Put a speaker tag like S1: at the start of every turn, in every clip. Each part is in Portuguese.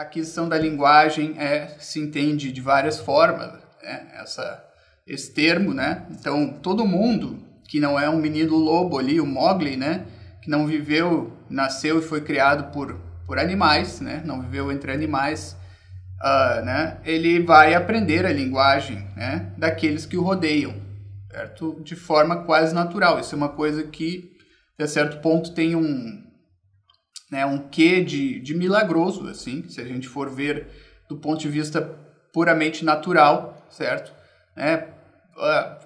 S1: a aquisição da linguagem é, se entende de várias formas, né? Essa, esse termo, né? Então, todo mundo que não é um menino lobo ali, o Mowgli, né? Que não viveu, nasceu e foi criado por, por animais, né? Não viveu entre animais, uh, né? Ele vai aprender a linguagem, né? Daqueles que o rodeiam, certo? De forma quase natural. Isso é uma coisa que, a certo ponto, tem um, né, um quê de, de milagroso, assim, se a gente for ver do ponto de vista puramente natural, certo? É,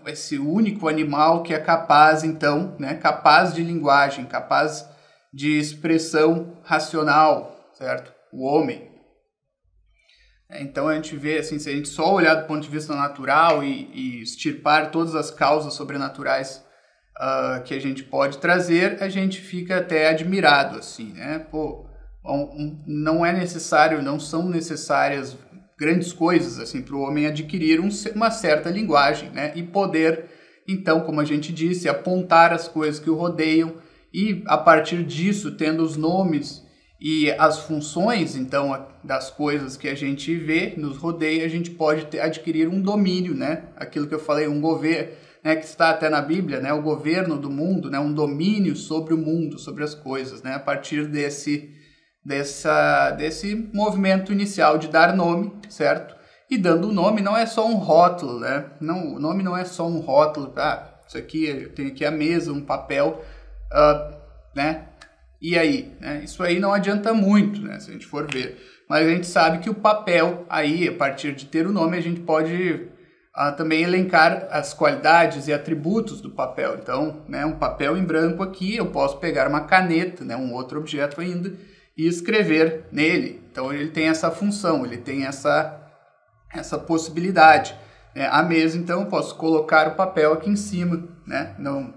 S1: esse único animal que é capaz, então, né, capaz de linguagem, capaz de expressão racional, certo? O homem. É, então a gente vê, assim, se a gente só olhar do ponto de vista natural e, e extirpar todas as causas sobrenaturais uh, que a gente pode trazer, a gente fica até admirado, assim, né? Pô, um, não é necessário, não são necessárias grandes coisas, assim, para o homem adquirir um, uma certa linguagem, né? E poder, então, como a gente disse, apontar as coisas que o rodeiam e, a partir disso, tendo os nomes e as funções, então, das coisas que a gente vê, nos rodeia, a gente pode ter, adquirir um domínio, né? Aquilo que eu falei, um governo, né, que está até na Bíblia, né, o governo do mundo, né, um domínio sobre o mundo, sobre as coisas, né, a partir desse, dessa, desse movimento inicial de dar nome, certo? E dando o nome não é só um rótulo, né? Não, o nome não é só um rótulo, ah, isso aqui, eu tenho aqui a mesa, um papel, uh, né? E aí? Né? Isso aí não adianta muito, né? Se a gente for ver. Mas a gente sabe que o papel aí, a partir de ter o nome, a gente pode a também elencar as qualidades e atributos do papel. Então, né, um papel em branco aqui, eu posso pegar uma caneta, né, um outro objeto ainda, e escrever nele. Então, ele tem essa função, ele tem essa, essa possibilidade. Né? A mesa, então, eu posso colocar o papel aqui em cima, né? não,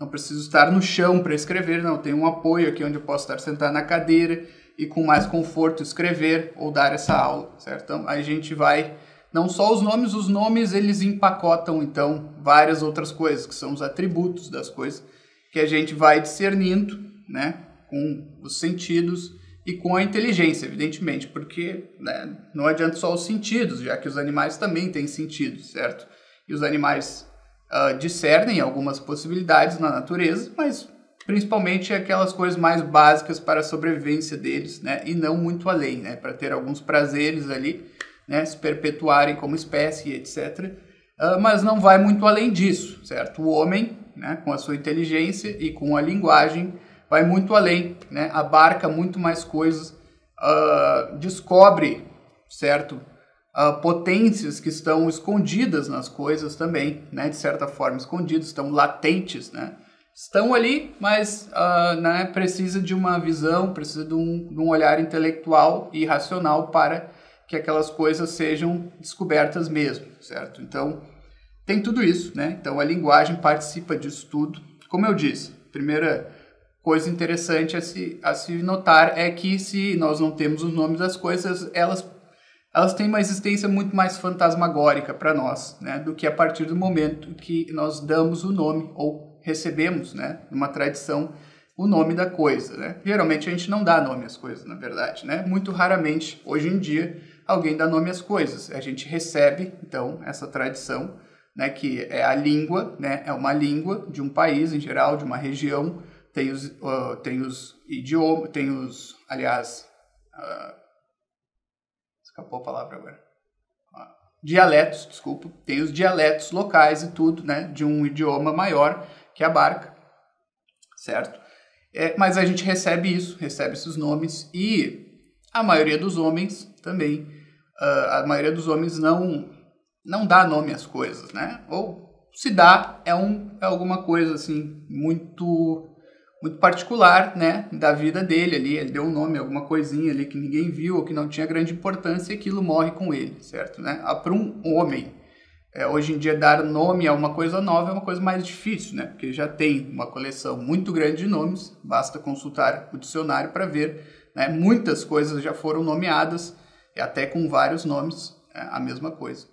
S1: não preciso estar no chão para escrever, não, tem um apoio aqui onde eu posso estar sentado na cadeira e com mais conforto escrever ou dar essa aula, certo? Então, a gente vai não só os nomes, os nomes eles empacotam então várias outras coisas, que são os atributos das coisas, que a gente vai discernindo, né, com os sentidos e com a inteligência, evidentemente, porque né, não adianta só os sentidos, já que os animais também têm sentidos, certo? E os animais uh, discernem algumas possibilidades na natureza, mas principalmente aquelas coisas mais básicas para a sobrevivência deles, né? E não muito além, né? Para ter alguns prazeres ali né, se perpetuarem como espécie, etc. Uh, ah, mas não vai muito além disso, certo? O homem, né, com a sua inteligência e com a linguagem, vai muito além, né? abarca muito mais coisas, uh, descobre, certo? Uh, potências que estão escondidas nas coisas também, né? de certa forma, escondidas, estão latentes, né? estão ali, mas uh, né, precisa de uma visão, precisa de um, de um olhar intelectual e racional para que aquelas coisas sejam descobertas mesmo, certo? Então, tem tudo isso, né? Então, a linguagem participa disso tudo. Como eu disse, primeira coisa interessante a se, a se notar é que se nós não temos os nomes das coisas, elas, elas têm uma existência muito mais fantasmagórica para nós, né? Do que a partir do momento que nós damos o nome ou recebemos, né? Numa tradição, o nome da coisa, né? Geralmente a gente não dá nome às coisas, na verdade, né? Muito raramente, hoje em dia, alguém dá nome às coisas. A gente recebe, então, essa tradição, né, que é a língua, né, é uma língua de um país em geral, de uma região, tem os, uh, tem os idiomas, tem os, aliás, uh, escapou a palavra agora, uh, dialetos, desculpa, tem os dialetos locais e tudo, né, de um idioma maior que abarca, certo? É, mas a gente recebe isso, recebe esses nomes e a maioria dos homens também a maioria dos homens não não dá nome às coisas, né? Ou se dá é um é alguma coisa assim muito muito particular, né, da vida dele ali, ele deu um nome, alguma coisinha ali que ninguém viu ou que não tinha grande importância e aquilo morre com ele, certo, né? Ah, Para um homem, é, hoje em dia dar nome a uma coisa nova é uma coisa mais difícil, né? Porque já tem uma coleção muito grande de nomes, basta consultar o dicionário para ver, né? Muitas coisas já foram nomeadas até com vários nomes, é a mesma coisa.